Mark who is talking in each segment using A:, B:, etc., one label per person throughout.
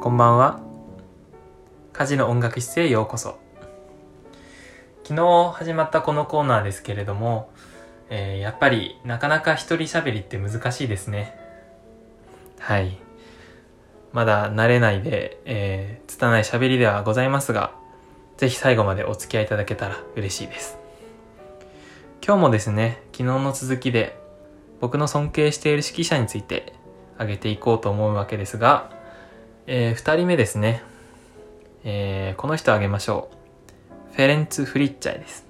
A: こんばんは。家事の音楽室へようこそ。昨日始まったこのコーナーですけれども、えー、やっぱりなかなか一人喋りって難しいですね。はい。まだ慣れないで、えー、拙い喋りではございますがぜひ最後までお付き合いいただけたら嬉しいです。今日もですね昨日の続きで僕の尊敬している指揮者について挙げていこうと思うわけですが、えー、2人目ですね、えー、この人挙げましょう。フェレンツ・フリッチャイです。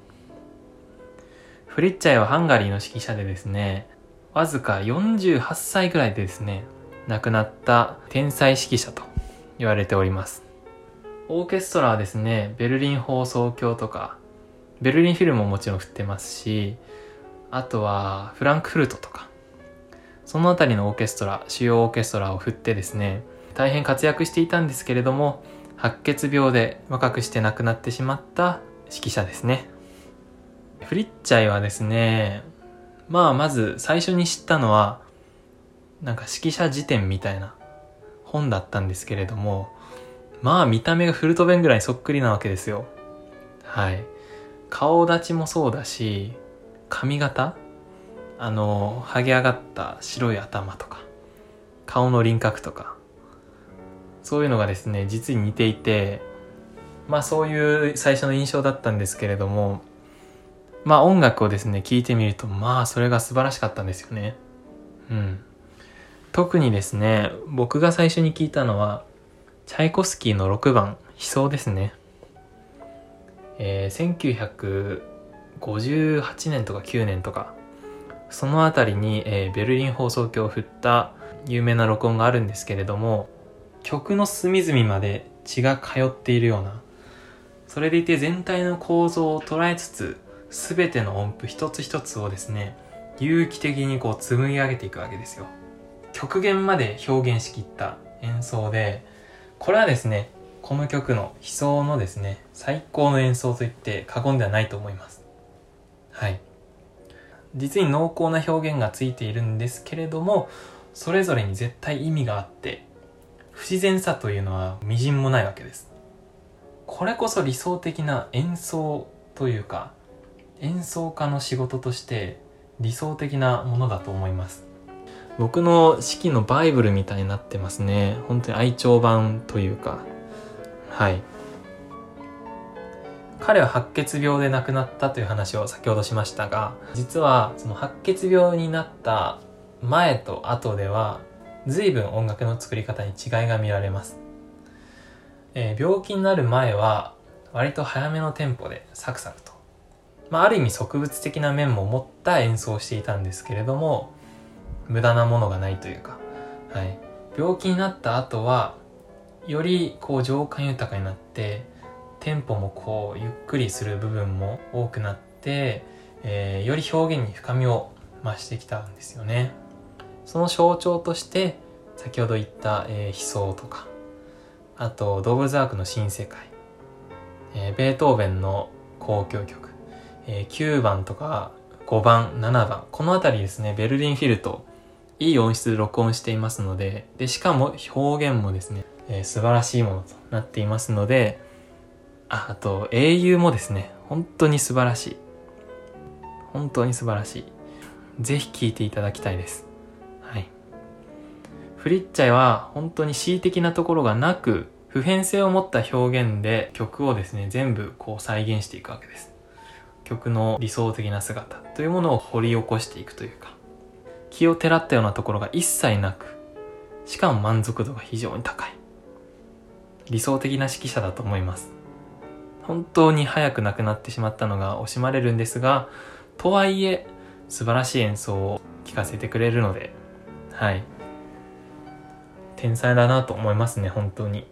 A: フリッチャイはハンガリーの指揮者でですねわずか48歳ぐらいでですね亡くなった天才指揮者と言われております。オーケストラはですねベルリン放送協とかベルリンフィルムももちろん振ってますしあとはフランクフルトとかその辺りのオーケストラ、主要オーケストラを振ってですね、大変活躍していたんですけれども、白血病で若くして亡くなってしまった指揮者ですね。フリッチャイはですね、まあまず最初に知ったのは、なんか指揮者辞典みたいな本だったんですけれども、まあ見た目がフルトベンぐらいそっくりなわけですよ。はい。顔立ちもそうだし、髪型あの、剥げ上がった白い頭とか、顔の輪郭とか、そういうのがですね、実に似ていて、まあそういう最初の印象だったんですけれども、まあ音楽をですね、聴いてみると、まあそれが素晴らしかったんですよね。うん。特にですね、僕が最初に聞いたのは、チャイコスキーの6番、悲壮ですね。えー、1958年とか9年とか、その辺りに、えー、ベルリン放送局を振った有名な録音があるんですけれども曲の隅々まで血が通っているようなそれでいて全体の構造を捉えつつ全ての音符一つ一つをですね有機的にこう紡ぎ上げていくわけですよ。極限まで表現しきった演奏でこれはですねこの曲の悲壮のですね最高の演奏といって過言ではないと思います。はい。実に濃厚な表現がついているんですけれどもそれぞれに絶対意味があって不自然さというのはみじんもないわけです。これこそ理想的な演奏というか演奏家の仕事として理想的なものだと思います。僕の式のバイブルみたいになってますね。本当に愛鳥版というか。はい。彼は白血病で亡くなったという話を先ほどしましたが、実はその白血病になった前と後では、随分音楽の作り方に違いが見られます。えー、病気になる前は、割と早めのテンポでサクサクと。まあ、ある意味植物的な面も持った演奏をしていたんですけれども、無駄なものがないというか、はい。病気になった後は、よりこう情感豊かになって、テンポもこうゆっくりする部分も多くなって、えー、より表現に深みを増してきたんですよねその象徴として先ほど言った、えー、悲壮とかあとドーブザークの新世界、えー、ベートーベンの交響曲、えー、9番とか5番7番この辺りですねベルリンフィルトいい音質で録音していますのででしかも表現もですね、えー、素晴らしいものとなっていますのでああと英雄もですね本当に素晴らしい。本当に素晴らしい。ぜひ聴いていただきたいです。フリッチャイは本当に恣意的なところがなく普遍性を持った表現で曲をですね全部こう再現していくわけです。曲の理想的な姿というものを掘り起こしていくというか。気をてらったようなところが一切なくしかも満足度が非常に高い。理想的な指揮者だと思います。本当に早く亡くなってしまったのが惜しまれるんですが、とはいえ、素晴らしい演奏を聴かせてくれるので、はい。天才だなと思いますね、本当に。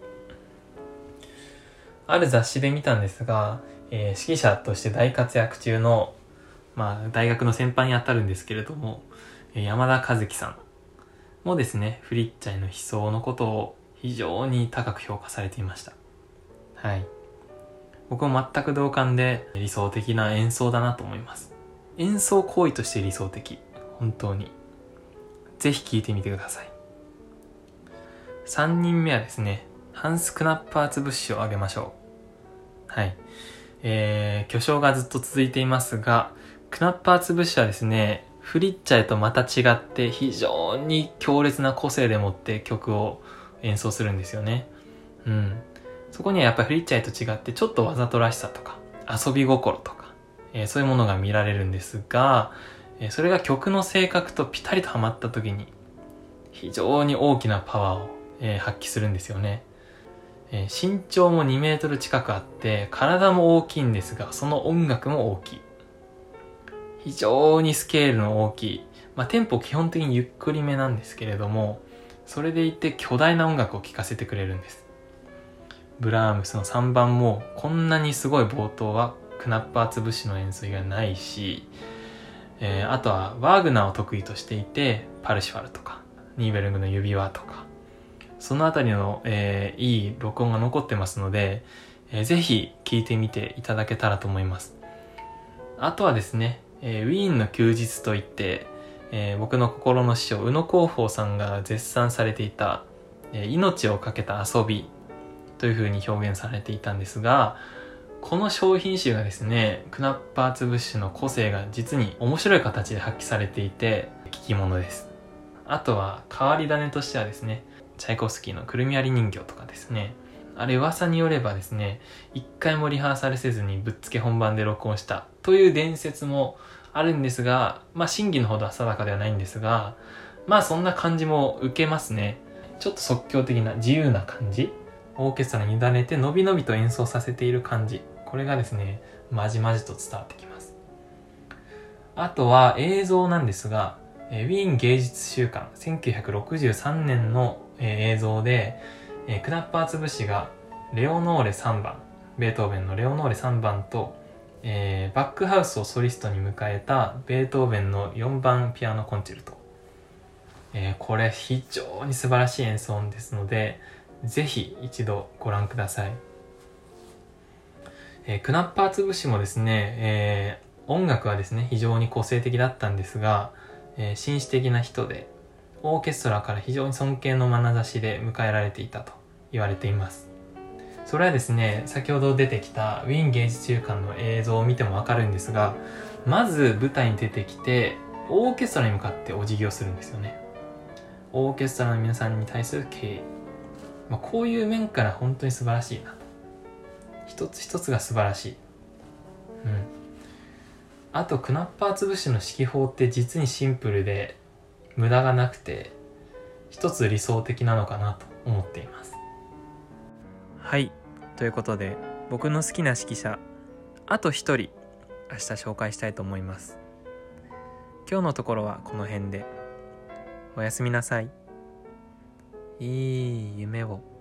A: ある雑誌で見たんですが、えー、指揮者として大活躍中の、まあ、大学の先輩にあたるんですけれども、え、山田和樹さんもですね、フリッチャイの悲壮のことを非常に高く評価されていました。はい。僕も全く同感で理想的な演奏だなと思います。演奏行為として理想的。本当に。ぜひ聴いてみてください。3人目はですね、ハンス・クナッパーツブッシュを挙げましょう。はい。えー、巨匠がずっと続いていますが、クナッパーツブッシュはですね、フリッチャーとまた違って非常に強烈な個性でもって曲を演奏するんですよね。うん。そこにはやっぱりフリッチャーと違ってちょっとわざとらしさとか遊び心とか、えー、そういうものが見られるんですが、えー、それが曲の性格とピタリとはまった時に非常に大きなパワーを、えー、発揮するんですよね。え身長も2メートル近くあって体も大きいんですがその音楽も大きい。非常にスケールの大きい。まあ、テンポ基本的にゆっくりめなんですけれども、それでいて巨大な音楽を聴かせてくれるんです。ブラームスの3番もこんなにすごい冒頭はクナッパー潰しの演奏がないし、えー、あとはワーグナーを得意としていてパルシファルとかニーベルングの指輪とかそのあたりの、えー、いい録音が残ってますので、えー、ぜひ聴いてみていただけたらと思いますあとはですねえー、ウィーンの休日といって、えー、僕の心の師匠、宇野広報さんが絶賛されていた、えー、命をかけた遊びという風に表現されていたんですが、この商品集がですね、クナッパーツブッシュの個性が実に面白い形で発揮されていて、聞き物です。あとは、変わり種としてはですね、チャイコフスキーのくるみ割り人形とかですね、あれ噂によればですね、一回もリハーサルせずにぶっつけ本番で録音したという伝説もあるんですが、まあ真偽のほどは定かではないんですが、まあそんな感じも受けますね。ちょっと即興的な自由な感じ。オーケストラに委ねてのびのびと演奏させている感じ。これがですね、まじまじと伝わってきます。あとは映像なんですが、ウィーン芸術週間1963年の、え映像で、えクナッパー潰しがレオノーレ3番、ベートーベンのレオノーレ3番とえー、バックハウスをソリストに迎えたベートーベンの4番ピアノコンチェルト、えー、これ非常に素晴らしい演奏ですのでぜひ一度ご覧ください、えー、クナッパー潰しもですね、えー、音楽はですね非常に個性的だったんですが、えー、紳士的な人でオーケストラから非常に尊敬の眼差しで迎えられていたと言われていますそれはですね、先ほど出てきたウィーン芸術週間の映像を見てもわかるんですが、まず舞台に出てきて、オーケストラに向かってお辞儀をするんですよね。オーケストラの皆さんに対する敬意。まあ、こういう面から本当に素晴らしいな。一つ一つが素晴らしい。うん。あと、クナッパー潰しの指揮法って実にシンプルで、無駄がなくて、一つ理想的なのかなと思っています。はい。ということで僕の好きな指揮者あと一人明日紹介したいと思います。今日のところはこの辺で。おやすみなさい。いい夢を。